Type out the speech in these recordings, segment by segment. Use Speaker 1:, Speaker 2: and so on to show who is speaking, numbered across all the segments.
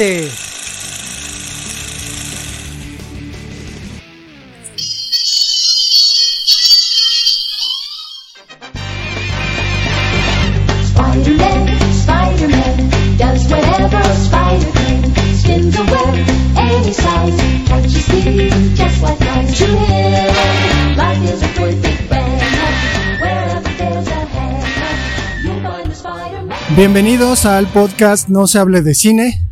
Speaker 1: Spider-Man.
Speaker 2: Bienvenidos al podcast No se hable de cine.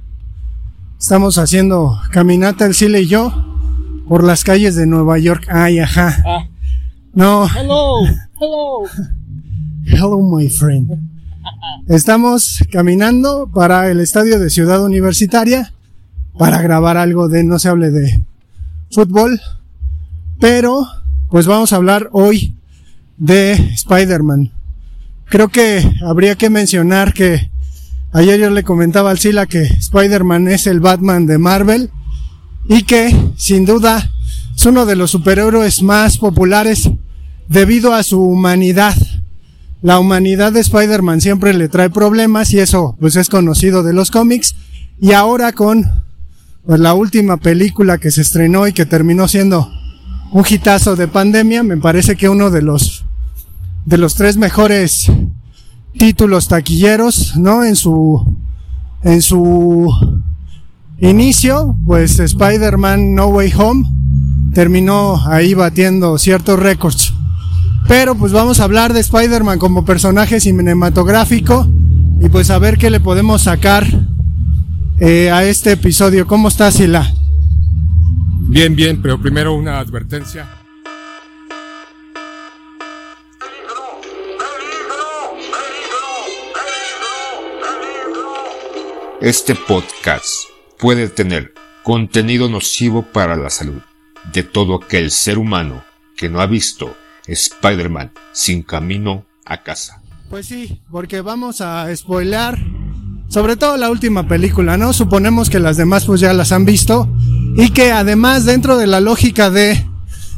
Speaker 2: Estamos haciendo caminata el Cile y yo por las calles de Nueva York. Ay, ajá. No.
Speaker 3: Hello, hello.
Speaker 2: Hello, my friend. Estamos caminando para el estadio de Ciudad Universitaria para grabar algo de No se hable de fútbol. Pero, pues vamos a hablar hoy de Spider-Man. Creo que habría que mencionar que ayer yo le comentaba al Sila que Spider-Man es el Batman de Marvel y que sin duda es uno de los superhéroes más populares debido a su humanidad. La humanidad de Spider-Man siempre le trae problemas y eso pues es conocido de los cómics y ahora con pues, la última película que se estrenó y que terminó siendo un hitazo de pandemia, me parece que uno de los de los tres mejores títulos taquilleros, ¿no? En su en su inicio, pues Spider-Man No Way Home terminó ahí batiendo ciertos récords. Pero pues vamos a hablar de Spider-Man como personaje cinematográfico y pues a ver qué le podemos sacar eh, a este episodio. ¿Cómo estás, Sila?
Speaker 4: Bien, bien, pero primero una advertencia. Este podcast puede tener contenido nocivo para la salud de todo aquel ser humano que no ha visto Spider-Man sin camino a casa.
Speaker 2: Pues sí, porque vamos a spoilar sobre todo la última película, ¿no? Suponemos que las demás pues ya las han visto y que además dentro de la lógica de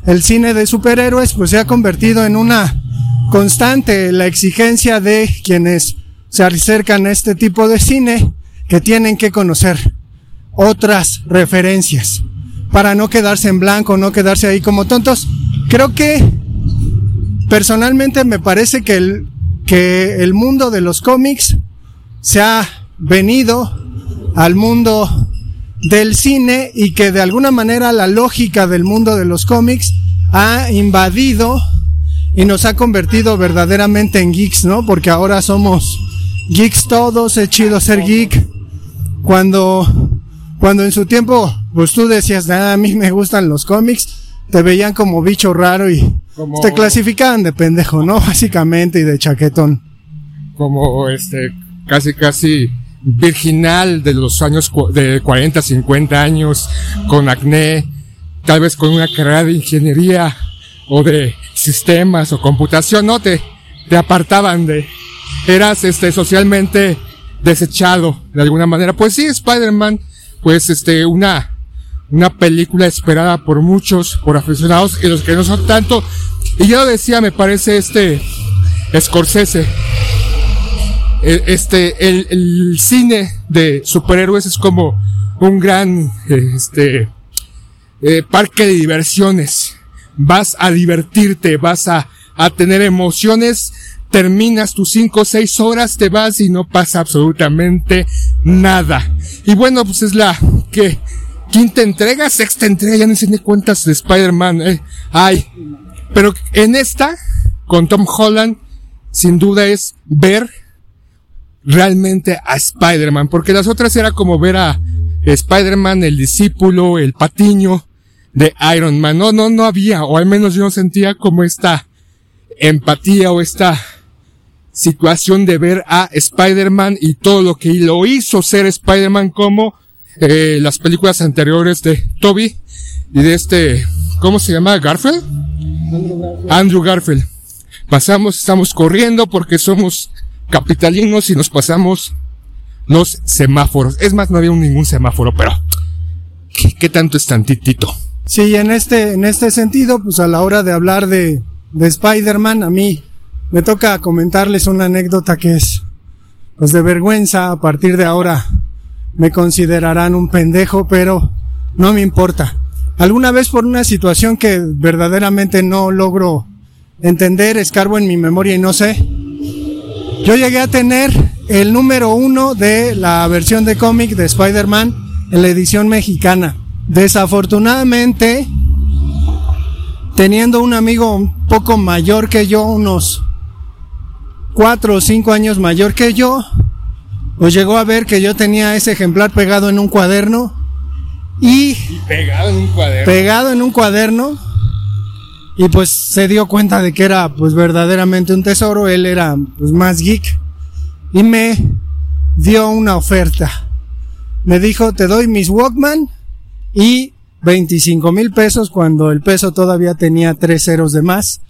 Speaker 2: el cine de superhéroes pues se ha convertido en una constante la exigencia de quienes se acercan a este tipo de cine que tienen que conocer otras referencias para no quedarse en blanco, no quedarse ahí como tontos. Creo que personalmente me parece que el, que el mundo de los cómics se ha venido al mundo del cine y que de alguna manera la lógica del mundo de los cómics ha invadido y nos ha convertido verdaderamente en geeks, ¿no? Porque ahora somos geeks todos, es chido ser geek. Cuando, cuando en su tiempo, pues tú decías, "Ah, a mí me gustan los cómics, te veían como bicho raro y
Speaker 4: Como-
Speaker 2: te clasificaban de pendejo, ¿no? Básicamente y de chaquetón.
Speaker 4: Como este, casi, casi virginal de los años de 40, 50 años, con acné,
Speaker 5: tal vez con una carrera de ingeniería o de sistemas o computación, no te, te apartaban de, eras este socialmente desechado de alguna manera. Pues sí, Spider-Man, pues este, una, una película esperada por muchos, por aficionados y los que no son tanto. Y yo lo decía, me parece este Scorsese. Eh, Este, el, el cine de superhéroes es como un gran, este, eh, parque de diversiones. Vas a divertirte, vas a, a tener emociones, terminas tus cinco o seis horas, te vas y no pasa absolutamente nada. Y bueno, pues es la que quinta entrega, sexta entrega, ya no sé ni cuántas de Spider-Man eh, hay. Pero en esta, con Tom Holland, sin duda es ver realmente a Spider-Man, porque las otras era como ver a Spider-Man, el discípulo, el patiño de Iron Man. No, no, no había, o al menos yo no sentía como esta empatía o esta situación de ver a Spider-Man y todo lo que lo hizo ser Spider-Man como eh, las películas anteriores de Toby y de este, ¿cómo se llama? Garfield? Andrew Garfield. Pasamos, estamos corriendo porque somos capitalinos y nos pasamos los semáforos. Es más, no había ningún semáforo, pero ¿qué, qué tanto es tantitito?
Speaker 2: Sí, en este, en este sentido, pues a la hora de hablar de, de Spider-Man, a mí me toca comentarles una anécdota que es, pues de vergüenza, a partir de ahora me considerarán un pendejo, pero no me importa. Alguna vez por una situación que verdaderamente no logro entender, escarbo en mi memoria y no sé, yo llegué a tener el número uno de la versión de cómic de Spider-Man en la edición mexicana. Desafortunadamente, teniendo un amigo un poco mayor que yo, unos cuatro o cinco años mayor que yo, pues llegó a ver que yo tenía ese ejemplar pegado en un cuaderno y
Speaker 5: Pegado en un cuaderno.
Speaker 2: pegado en un cuaderno y pues se dio cuenta de que era pues verdaderamente un tesoro, él era pues más geek y me dio una oferta. Me dijo, te doy mis Walkman y 25 mil pesos cuando el peso todavía tenía tres ceros de más.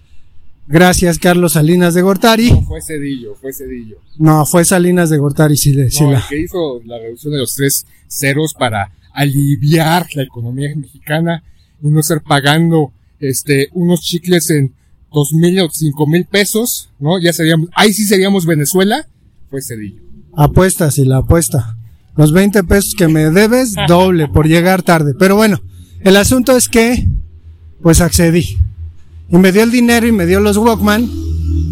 Speaker 2: Gracias Carlos Salinas de Gortari.
Speaker 5: fue Cedillo, fue Cedillo.
Speaker 2: No, fue Salinas de Gortari, sí, de, sí
Speaker 5: No,
Speaker 2: la-
Speaker 5: el que hizo la reducción de los tres ceros para aliviar la economía mexicana y no estar pagando este unos chicles en dos mil o cinco mil pesos, ¿no? Ya seríamos, ahí sí seríamos Venezuela, fue Cedillo.
Speaker 2: Apuesta, sí, la apuesta. Los 20 pesos que me debes, doble por llegar tarde. Pero bueno, el asunto es que, pues accedí. Y me dio el dinero y me dio los Walkman.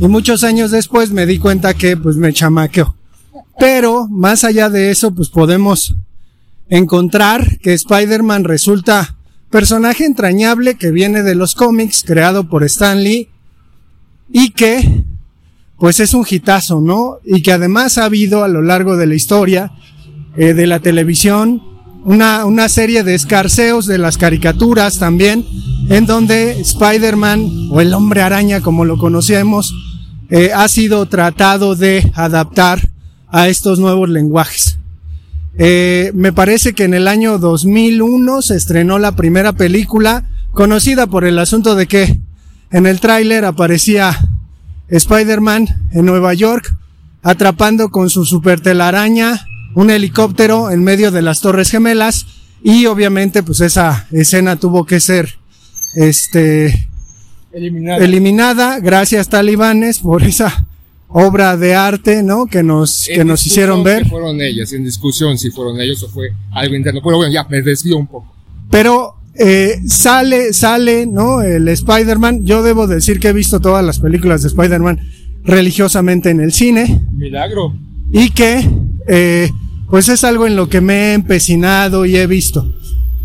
Speaker 2: Y muchos años después me di cuenta que, pues me chamaqueó. Pero, más allá de eso, pues podemos encontrar que Spider-Man resulta personaje entrañable que viene de los cómics, creado por Stan Lee. Y que, pues es un hitazo, ¿no? Y que además ha habido a lo largo de la historia eh, de la televisión una, una serie de escarceos de las caricaturas también, en donde Spider-Man o el hombre araña como lo conocemos, eh, ha sido tratado de adaptar a estos nuevos lenguajes. Eh, me parece que en el año 2001 se estrenó la primera película conocida por el asunto de que en el tráiler aparecía Spider-Man en Nueva York atrapando con su super telaraña un helicóptero en medio de las Torres Gemelas y obviamente pues esa escena tuvo que ser este eliminada gracias talibanes por esa obra de arte, ¿no? Que nos que nos hicieron ver.
Speaker 5: Si fueron ellas, en discusión si fueron ellos o fue algo interno. Pero bueno, ya me desvío un poco.
Speaker 2: Pero eh, sale, sale, ¿no? El Spider-Man. Yo debo decir que he visto todas las películas de Spider-Man religiosamente en el cine
Speaker 5: Milagro.
Speaker 2: y que, eh, pues es algo en lo que me he empecinado y he visto.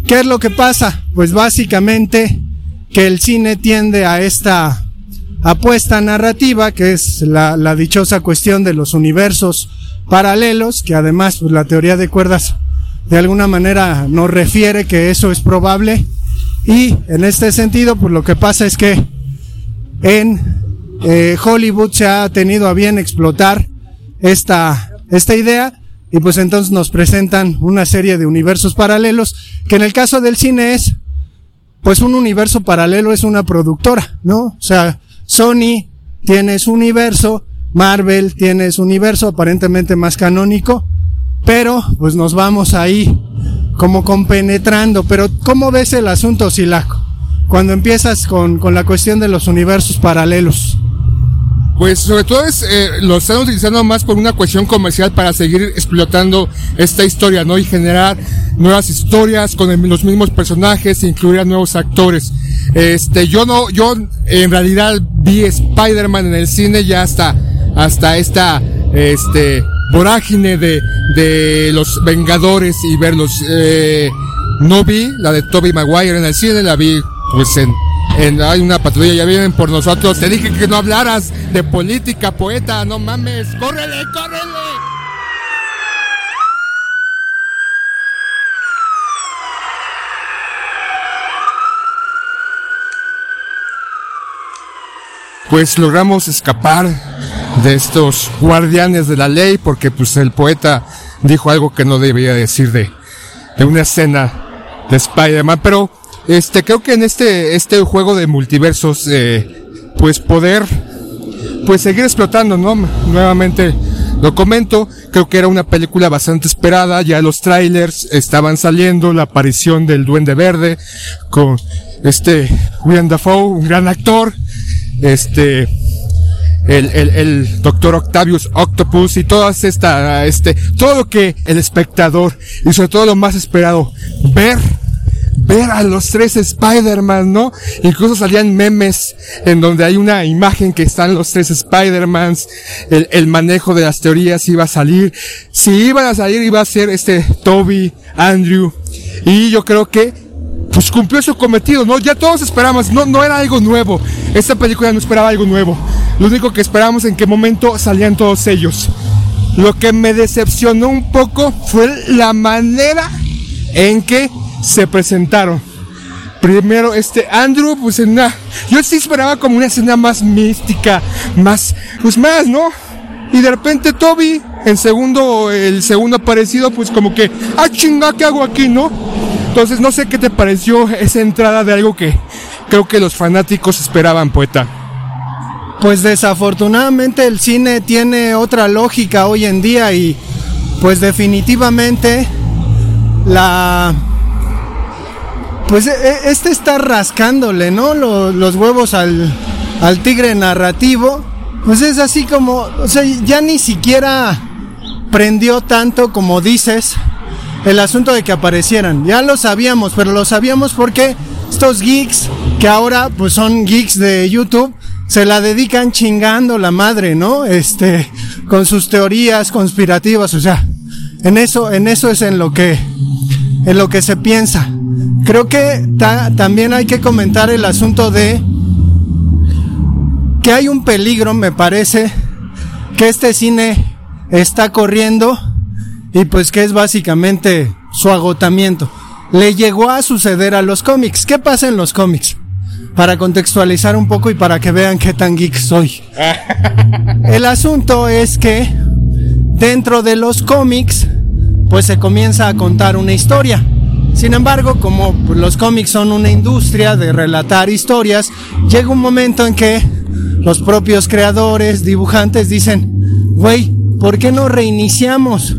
Speaker 2: ¿Qué es lo que pasa? Pues básicamente que el cine tiende a esta apuesta narrativa, que es la, la dichosa cuestión de los universos paralelos, que además pues, la teoría de cuerdas de alguna manera nos refiere que eso es probable. Y en este sentido, pues lo que pasa es que en eh, Hollywood se ha tenido a bien explotar esta, esta idea y pues entonces nos presentan una serie de universos paralelos que en el caso del cine es pues un universo paralelo es una productora, ¿no? O sea, Sony tiene su universo, Marvel tiene su universo aparentemente más canónico, pero pues nos vamos ahí como compenetrando. Pero ¿cómo ves el asunto, Silaco? Cuando empiezas con, con la cuestión de los universos paralelos.
Speaker 5: Pues sobre todo es, eh, lo están utilizando más por una cuestión comercial para seguir explotando esta historia, ¿no? Y generar nuevas historias con el- los mismos personajes, e incluir a nuevos actores. Este, yo no, yo en realidad vi Spider-Man en el cine ya hasta, hasta esta, este, vorágine de, de los Vengadores y verlos, eh, no vi la de Tobey Maguire en el cine, la vi, pues en, hay una patrulla, ya vienen por nosotros. Te dije que no hablaras de política, poeta, no mames. ¡Córrele, córrele! Pues logramos escapar de estos guardianes de la ley porque pues el poeta dijo algo que no debía decir de, de una escena de Spider-Man, pero este creo que en este este juego de multiversos eh, pues poder pues seguir explotando, ¿no? Nuevamente lo comento, creo que era una película bastante esperada, ya los trailers estaban saliendo, la aparición del Duende Verde con este William Dafoe, un gran actor, este el, el, el doctor Octavius Octopus y todas esta, este, todo lo que el espectador y sobre todo lo más esperado, ver, ver a los tres Spider-Man, ¿no? Incluso salían memes en donde hay una imagen que están los tres Spider-Mans, el, manejo de las teorías iba a salir, si iban a salir iba a ser este Toby, Andrew, y yo creo que pues cumplió su cometido, ¿no? Ya todos esperamos, no, no era algo nuevo. Esta película no esperaba algo nuevo. Lo único que esperábamos en qué momento salían todos ellos. Lo que me decepcionó un poco fue la manera en que se presentaron. Primero, este Andrew, pues en una. Yo sí esperaba como una escena más mística, más. Pues más, ¿no? Y de repente Toby, en segundo, el segundo aparecido, pues como que, ah chinga, ¿qué hago aquí, no? Entonces no sé qué te pareció esa entrada de algo que creo que los fanáticos esperaban, poeta.
Speaker 2: Pues desafortunadamente el cine tiene otra lógica hoy en día y pues definitivamente la pues e- e- este está rascándole, ¿no? Lo- Los, huevos al, al tigre narrativo. Pues es así como, o sea, ya ni siquiera prendió tanto como dices el asunto de que aparecieran. Ya lo sabíamos, pero lo sabíamos porque estos geeks que ahora pues son geeks de YouTube se la dedican chingando la madre, ¿no? Este, con sus teorías conspirativas, o sea, en eso, en eso es en lo que, en lo que se piensa. Creo que ta- también hay que comentar el asunto de que hay un peligro, me parece, que este cine está corriendo y pues que es básicamente su agotamiento. Le llegó a suceder a los cómics. ¿Qué pasa en los cómics? Para contextualizar un poco y para que vean qué tan geek soy. El asunto es que dentro de los cómics, pues se comienza a contar una historia. Sin embargo, como los cómics son una industria de relatar historias, llega un momento en que los propios creadores, dibujantes dicen, güey, ¿por qué no reiniciamos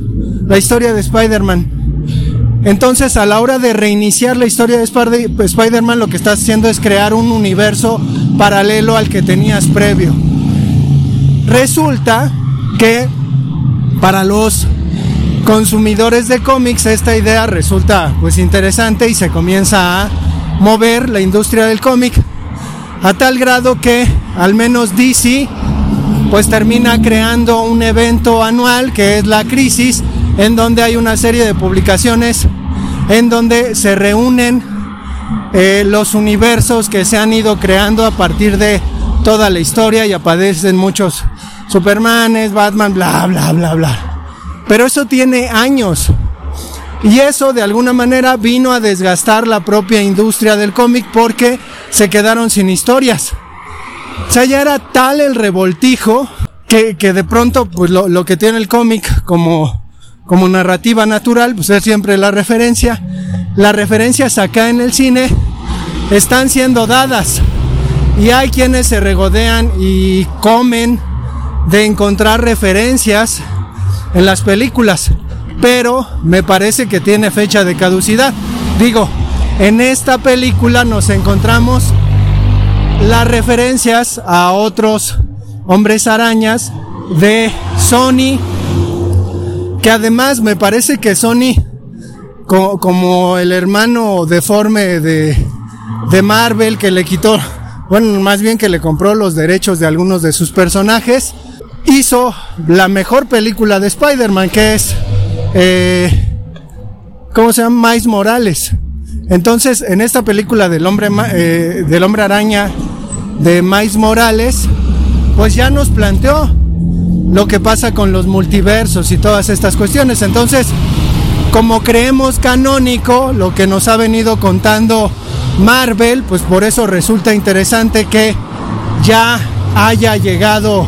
Speaker 2: la historia de Spider-Man? Entonces, a la hora de reiniciar la historia de Spider- Spider-Man, lo que estás haciendo es crear un universo paralelo al que tenías previo. Resulta que para los consumidores de cómics esta idea resulta pues interesante y se comienza a mover la industria del cómic a tal grado que al menos DC pues termina creando un evento anual que es la crisis en donde hay una serie de publicaciones en donde se reúnen eh, los universos que se han ido creando a partir de toda la historia y aparecen muchos Supermanes, Batman, bla, bla, bla, bla. Pero eso tiene años. Y eso de alguna manera vino a desgastar la propia industria del cómic porque se quedaron sin historias. O sea, ya era tal el revoltijo que, que de pronto pues lo, lo que tiene el cómic como, como narrativa natural pues es siempre la referencia. Las referencias acá en el cine están siendo dadas. Y hay quienes se regodean y comen de encontrar referencias en las películas. Pero me parece que tiene fecha de caducidad. Digo, en esta película nos encontramos las referencias a otros hombres arañas de Sony. Que además me parece que Sony, co- como el hermano deforme de, de Marvel que le quitó, bueno, más bien que le compró los derechos de algunos de sus personajes, hizo la mejor película de Spider-Man, que es, eh, ¿cómo se llama? Miles Morales. Entonces, en esta película del hombre, eh, del hombre araña de Miles Morales, pues ya nos planteó lo que pasa con los multiversos y todas estas cuestiones. Entonces, como creemos canónico lo que nos ha venido contando Marvel, pues por eso resulta interesante que ya haya llegado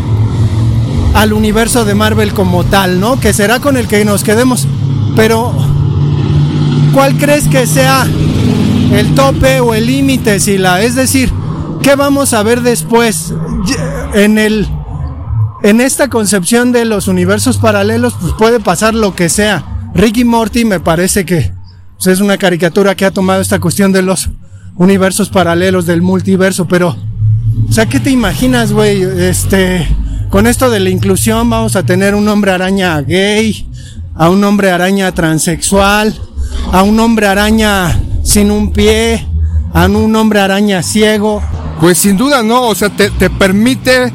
Speaker 2: al universo de Marvel como tal, ¿no? Que será con el que nos quedemos. Pero, ¿cuál crees que sea el tope o el límite, Sila? Es decir, ¿qué vamos a ver después? En el en esta concepción de los universos paralelos, pues puede pasar lo que sea. Ricky Morty me parece que pues, es una caricatura que ha tomado esta cuestión de los universos paralelos del multiverso, pero, o sea, ¿qué te imaginas, güey? Este, con esto de la inclusión vamos a tener un hombre araña gay, a un hombre araña transexual, a un hombre araña sin un pie, a un hombre araña ciego.
Speaker 5: Pues sin duda, ¿no? O sea, te, te permite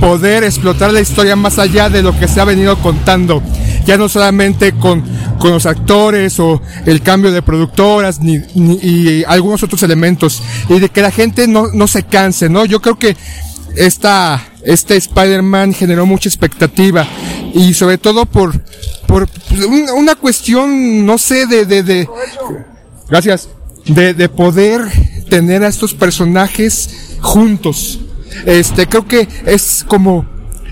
Speaker 5: poder explotar la historia más allá de lo que se ha venido contando. Ya no solamente con, con los actores o el cambio de productoras ni, ni- y algunos otros elementos. Y de que la gente no, no se canse, ¿no? Yo creo que esta, este Spider-Man generó mucha expectativa. Y sobre todo por, por una cuestión, no sé, de, de, de, Gracias. De, de poder tener a estos personajes juntos. Este, creo que es como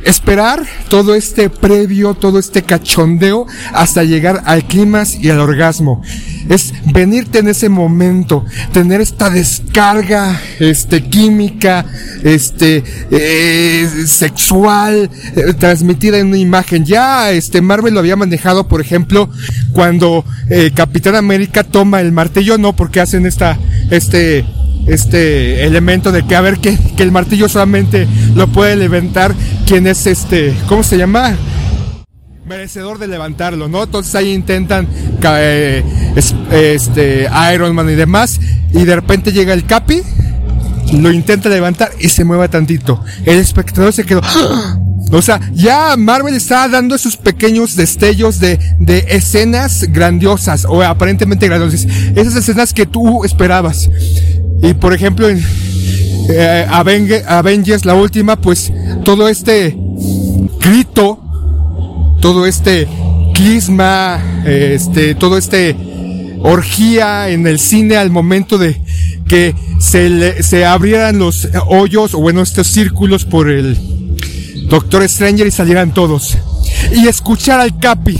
Speaker 5: esperar todo este previo, todo este cachondeo hasta llegar al clímax y al orgasmo. Es venirte en ese momento, tener esta descarga, este, química, este, eh, sexual, eh, transmitida en una imagen. Ya, este, Marvel lo había manejado, por ejemplo, cuando eh, Capitán América toma el martillo, no, porque hacen esta, este, este elemento de que a ver que, que el martillo solamente lo puede levantar quien es este, ¿cómo se llama? merecedor de levantarlo, ¿no? Entonces ahí intentan eh, es- este Iron Man y demás y de repente llega el Capi, lo intenta levantar y se mueve tantito. El espectador se quedó o sea, ya Marvel está dando esos pequeños destellos de, de escenas grandiosas o aparentemente grandiosas. Esas escenas que tú esperabas. Y por ejemplo en eh, Avenge- Avengers, la última, pues todo este grito todo este clisma, este, todo este orgía en el cine al momento de que se, le- se abrieran los hoyos o bueno estos círculos por el Doctor Stranger y salieran todos. Y escuchar al Capi,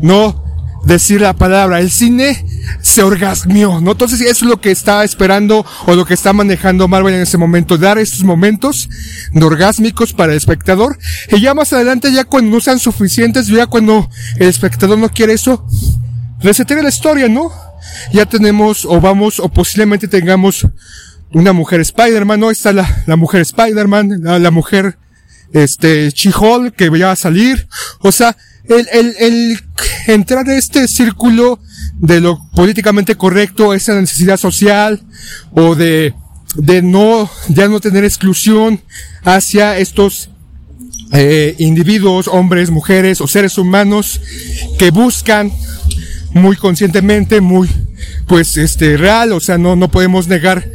Speaker 5: no decir la palabra, el cine se orgasmió, ¿no? Entonces eso es lo que está esperando o lo que está manejando Marvel en ese momento, dar estos momentos de orgásmicos para el espectador y ya más adelante ya cuando no sean suficientes, ya cuando el espectador no quiere eso, resetear la historia, ¿no? Ya tenemos o vamos o posiblemente tengamos una mujer Spider-Man, ¿no? Está la, la mujer Spider-Man, la, mujer este She-Hulk que ya va a salir. O sea, el, entrar en este círculo de lo políticamente correcto, esa necesidad social o de, de no, ya no tener exclusión hacia estos eh, individuos, hombres, mujeres o seres humanos que buscan muy conscientemente, muy, pues, este, real, o sea, no, no podemos negar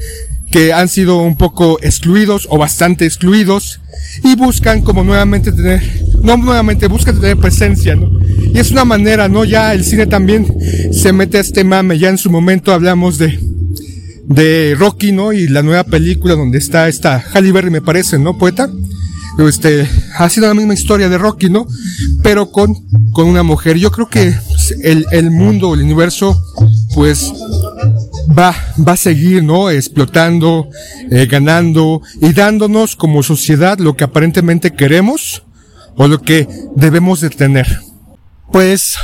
Speaker 5: que han sido un poco excluidos o bastante excluidos y buscan como nuevamente tener, no nuevamente, buscan tener presencia, ¿no? Y es una manera, ¿no? Ya el cine también se mete a este mame, ya en su momento hablamos de, de Rocky, ¿no? Y la nueva película donde está esta Halle Berry, me parece, ¿no? Poeta. Este, ha sido la misma historia de Rocky, ¿no? Pero con, con una mujer. Yo creo que el, el mundo, el universo, pues, va, va a seguir, ¿no? Explotando, eh, ganando y dándonos como sociedad lo que aparentemente queremos o lo que debemos de tener.
Speaker 2: Pues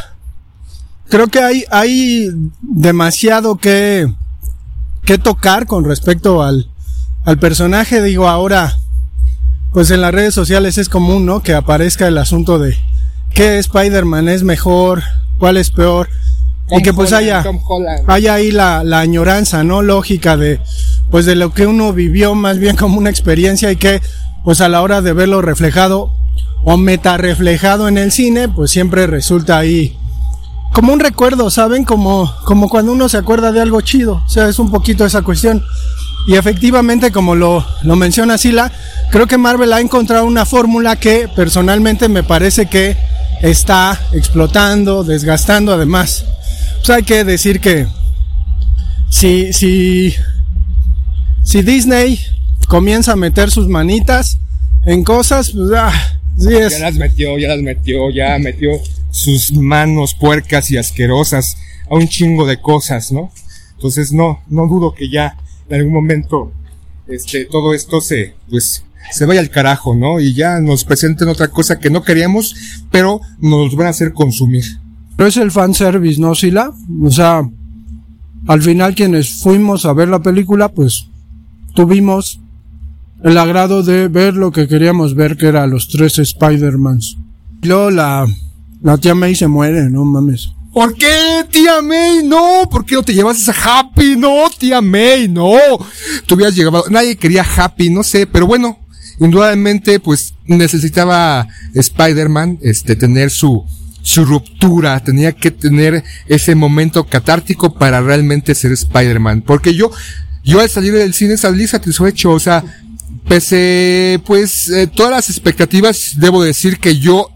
Speaker 2: creo que hay, hay demasiado que, que tocar con respecto al, al personaje. Digo, ahora, pues en las redes sociales es común, ¿no? Que aparezca el asunto de qué Spider-Man es mejor, cuál es peor. Y que pues haya, haya ahí la, la añoranza, ¿no? Lógica de, pues de lo que uno vivió más bien como una experiencia y que, pues a la hora de verlo reflejado o meta reflejado en el cine, pues siempre resulta ahí como un recuerdo, ¿saben? Como, como cuando uno se acuerda de algo chido. O sea, es un poquito esa cuestión. Y efectivamente, como lo, lo menciona Sila, creo que Marvel ha encontrado una fórmula que personalmente me parece que está explotando, desgastando además. Pues hay que decir que si, si, si Disney comienza a meter sus manitas en cosas, pues ah, sí es.
Speaker 5: Ya las metió, ya las metió, ya metió sus manos puercas y asquerosas a un chingo de cosas, ¿no? Entonces no, no dudo que ya en algún momento este todo esto se pues se vaya al carajo, ¿no? Y ya nos presenten otra cosa que no queríamos, pero nos van a hacer consumir.
Speaker 2: Pero es el fanservice, ¿no, Sila? O sea, al final quienes fuimos a ver la película, pues tuvimos el agrado de ver lo que queríamos ver, que era los tres Spider-Mans. Luego la, la tía May se muere, no mames.
Speaker 5: ¿Por qué, tía May? No, ¿por qué no te llevas a Happy? No, tía May, no. Tú llegado, nadie quería Happy, no sé, pero bueno, indudablemente, pues necesitaba Spider-Man, este, tener su, su ruptura, tenía que tener ese momento catártico para realmente ser Spider-Man. Porque yo, yo al salir del cine salí satisfecho, o sea, pese, pues, eh, todas las expectativas, debo decir que yo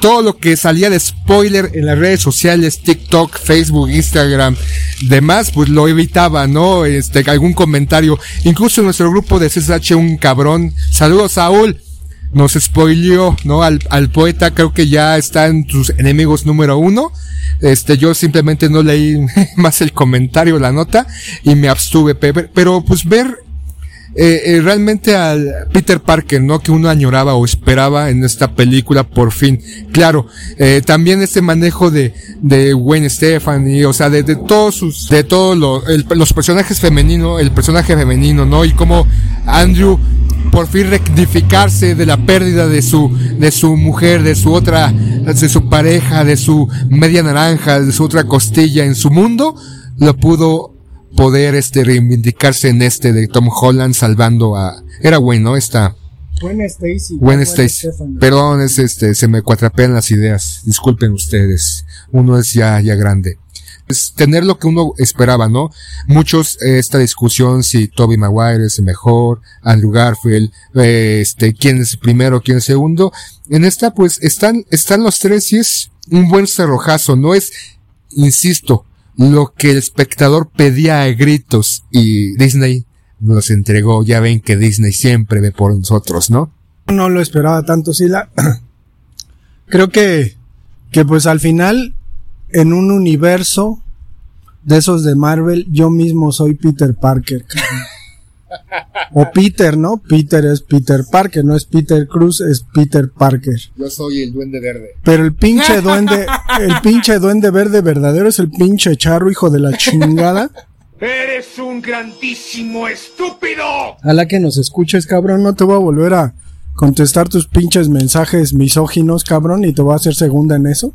Speaker 5: todo lo que salía de spoiler en las redes sociales, TikTok, Facebook, Instagram, demás, pues lo evitaba, ¿no? Este, algún comentario. Incluso en nuestro grupo de CSH, un cabrón, saludos Saúl, nos spoileó, ¿no? Al, al poeta creo que ya está en sus enemigos número uno. Este, yo simplemente no leí más el comentario, la nota, y me abstuve, pero pues ver eh, eh, realmente al Peter Parker, ¿no? Que uno añoraba o esperaba en esta película por fin. Claro, eh, también este manejo de, de Gwen Stefani, o sea, de, de todos sus, de todos lo- los personajes femeninos, el personaje femenino, ¿no? Y cómo Andrew por fin rectificarse de la pérdida de su, de su mujer, de su otra, de su pareja, de su media naranja, de su otra costilla en su mundo, lo pudo poder este reivindicarse en este de Tom Holland salvando a era bueno esta.
Speaker 2: Gwen Stacy.
Speaker 5: Gwen Stacy. Perdón es este se me cuatrapean las ideas. Disculpen ustedes. Uno es ya ya grande. Es tener lo que uno esperaba no muchos eh, esta discusión si Toby Maguire es el mejor Andrew Garfield eh, este quién es primero quién es segundo. En esta pues están están los tres y es un buen cerrojazo no es insisto lo que el espectador pedía a gritos y Disney nos entregó. Ya ven que Disney siempre ve por nosotros, ¿no?
Speaker 2: No lo esperaba tanto, Sila. Creo que, que pues al final, en un universo de esos de Marvel, yo mismo soy Peter Parker. O Peter, ¿no? Peter es Peter Parker, no es Peter Cruz, es Peter Parker.
Speaker 5: Yo soy el duende verde.
Speaker 2: Pero el pinche duende, el pinche duende verde verdadero es el pinche charro, hijo de la chingada.
Speaker 6: Eres un grandísimo estúpido.
Speaker 2: A la que nos escuches, cabrón, no te voy a volver a contestar tus pinches mensajes misóginos, cabrón, y te voy a hacer segunda en eso.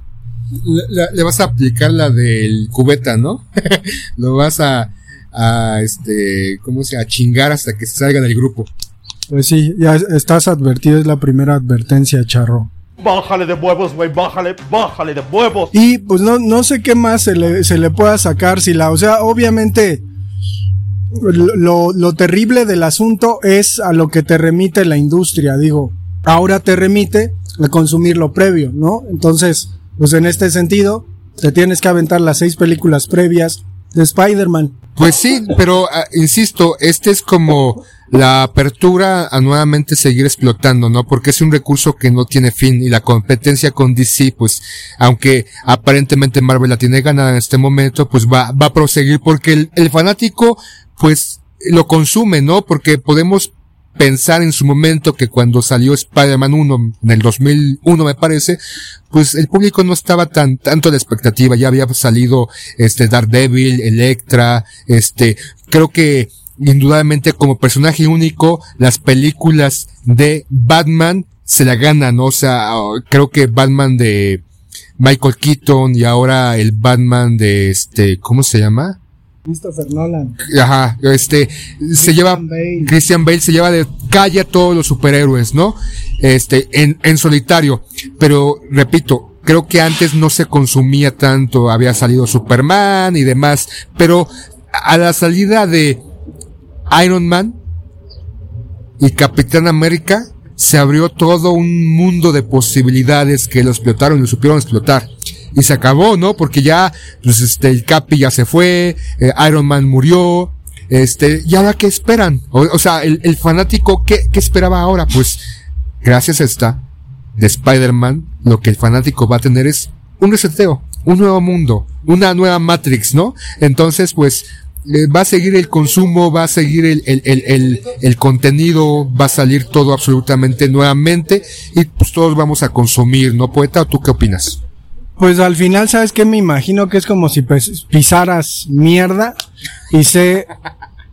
Speaker 5: Le, le- le vas a aplicar la del cubeta, ¿no? Lo vas a, a este, ¿cómo se? A chingar hasta que se salga del grupo.
Speaker 2: Pues sí, ya estás advertido, es la primera advertencia, charro.
Speaker 6: Bájale de huevos, güey, bájale, bájale de huevos.
Speaker 2: Y pues no, no sé qué más se le, se le pueda sacar, si la, o sea, obviamente lo, lo terrible del asunto es a lo que te remite la industria, digo, ahora te remite a consumir lo previo, ¿no? Entonces, pues en este sentido, te tienes que aventar las seis películas previas de Spider-Man.
Speaker 5: Pues sí, pero ah, insisto, este es como la apertura a nuevamente seguir explotando, ¿no? Porque es un recurso que no tiene fin y la competencia con DC, pues, aunque aparentemente Marvel la tiene ganada en este momento, pues va, va a proseguir porque el, el fanático, pues, lo consume, ¿no? Porque podemos pensar en su momento que cuando salió Spider-Man 1 en el 2001 me parece, pues el público no estaba tan tanto de expectativa, ya había salido este Daredevil, Electra, este creo que indudablemente como personaje único las películas de Batman se la ganan, ¿no? o sea, creo que Batman de Michael Keaton y ahora el Batman de este, ¿cómo se llama?
Speaker 2: Christopher Nolan.
Speaker 5: Ajá, este, se lleva,
Speaker 2: Bale.
Speaker 5: Christian Bale se lleva de calle a todos los superhéroes, ¿no? Este, en, en solitario. Pero, repito, creo que antes no se consumía tanto, había salido Superman y demás, pero a la salida de Iron Man y Capitán América, se abrió todo un mundo de posibilidades que lo explotaron y lo supieron explotar. Y se acabó, ¿no? Porque ya, pues este, el Capi ya se fue, eh, Iron Man murió, este, ¿y ahora qué esperan? O, sea, el, fanático, ¿qué, ¿qué esperaba ahora? Pues, gracias a esta, de Spider-Man, lo que el fanático va a tener es un reseteo, un nuevo mundo, una nueva Matrix, ¿no? Entonces, pues, eh, va a seguir el consumo, va a seguir el, el, el, el, contenido, va a salir todo absolutamente nuevamente y pues todos vamos a consumir, ¿no, poeta? ¿O tú qué opinas?
Speaker 2: Pues al final, ¿sabes qué? Me imagino que es como si pes- pisaras mierda y se,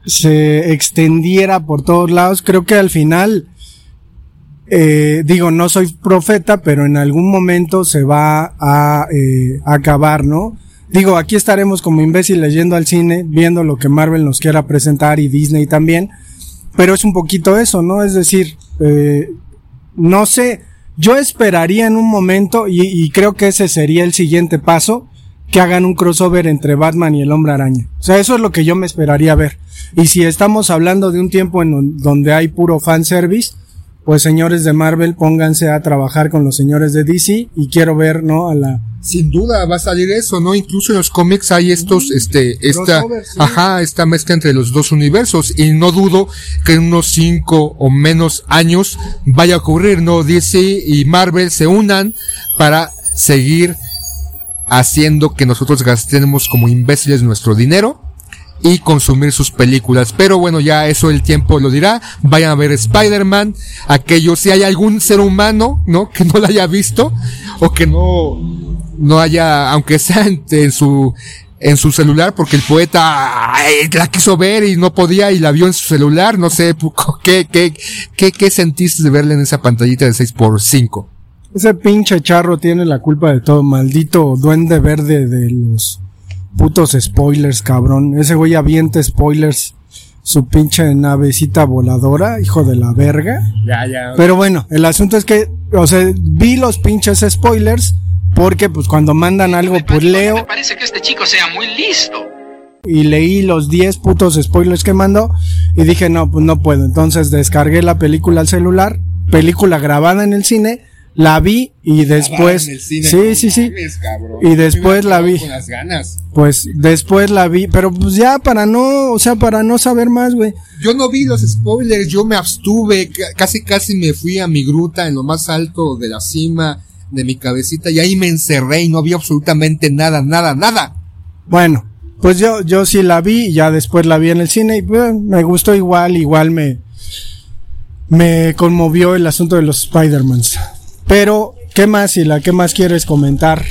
Speaker 2: se extendiera por todos lados. Creo que al final, eh, digo, no soy profeta, pero en algún momento se va a eh, acabar, ¿no? Digo, aquí estaremos como imbéciles yendo al cine, viendo lo que Marvel nos quiera presentar y Disney también. Pero es un poquito eso, ¿no? Es decir, eh, no sé, yo esperaría en un momento, y, y creo que ese sería el siguiente paso, que hagan un crossover entre Batman y el Hombre Araña. O sea, eso es lo que yo me esperaría ver. Y si estamos hablando de un tiempo en don- donde hay puro fanservice, pues señores de Marvel, pónganse a trabajar con los señores de DC y quiero ver, ¿no? A la...
Speaker 5: Sin duda va a salir eso, ¿no? Incluso en los cómics hay estos, este, esta,
Speaker 2: sí.
Speaker 5: ajá, esta mezcla entre los dos universos y no dudo que en unos cinco o menos años vaya a ocurrir, ¿no? DC y Marvel se unan para seguir haciendo que nosotros gastemos como imbéciles nuestro dinero y consumir sus películas. Pero bueno, ya eso el tiempo lo dirá. Vayan a ver Spider-Man. Aquellos, si hay algún ser humano, ¿no? Que no la haya visto o que no, no haya, aunque sea en, su, en su celular, porque el poeta ay, la quiso ver y no podía y la vio en su celular. No sé, ¿qué, qué, qué, qué sentiste de verla en esa pantallita de 6x5?
Speaker 2: Ese pinche charro tiene la culpa de todo, maldito duende verde de los putos spoilers, cabrón. Ese güey avienta spoilers, su pinche navecita voladora, hijo de la verga.
Speaker 5: Ya, ya.
Speaker 2: Pero bueno, el asunto es que, o sea, vi los pinches spoilers porque pues cuando mandan algo pues leo
Speaker 7: Parece que este chico sea muy listo.
Speaker 2: y leí los 10 putos spoilers que mandó y dije, no, pues no puedo. Entonces descargué la película al celular, película grabada en el cine, la vi y después... Sí, sí, sí. Y después la vi.
Speaker 5: Con las ganas.
Speaker 2: Pues después la vi, pero pues ya para no, o sea, para no saber más, güey.
Speaker 5: Yo no vi los spoilers, yo me abstuve, ca- casi casi me fui a mi gruta en lo más alto de la cima de mi cabecita y ahí me encerré y no vi absolutamente nada, nada, nada.
Speaker 2: Bueno, pues yo, yo sí la vi, y ya después la vi en el cine y pues, me gustó igual, igual me, me conmovió el asunto de los Spider-Mans. Pero, ¿qué más, la ¿Qué más quieres comentar?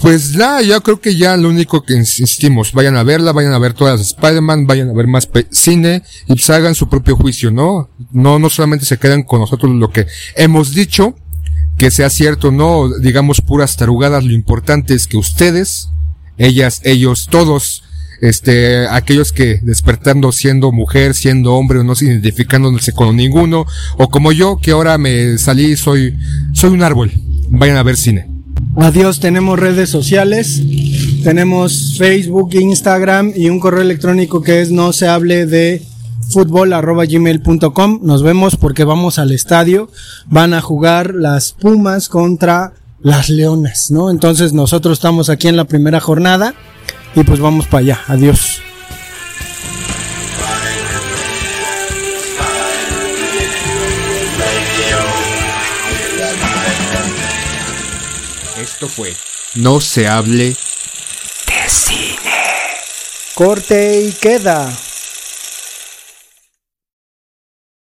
Speaker 5: Pues nada, yo creo que ya lo único que insistimos, vayan a verla, vayan a ver todas las Spider-Man, vayan a ver más cine y pues hagan su propio juicio, ¿no? No, no solamente se quedan con nosotros lo que hemos dicho, que sea cierto, no digamos puras tarugadas, lo importante es que ustedes, ellas, ellos, todos, este, aquellos que despertando siendo mujer, siendo hombre o no se identificándose con ninguno, o como yo que ahora me salí, soy, soy un árbol, vayan a ver cine.
Speaker 2: Adiós, tenemos redes sociales, tenemos Facebook, Instagram y un correo electrónico que es no se hable de fútbol arroba gmail.com. Nos vemos porque vamos al estadio. Van a jugar las Pumas contra las Leonas, ¿no? Entonces nosotros estamos aquí en la primera jornada Y pues vamos para allá. Adiós.
Speaker 5: Esto fue No se hable
Speaker 2: Corte y queda.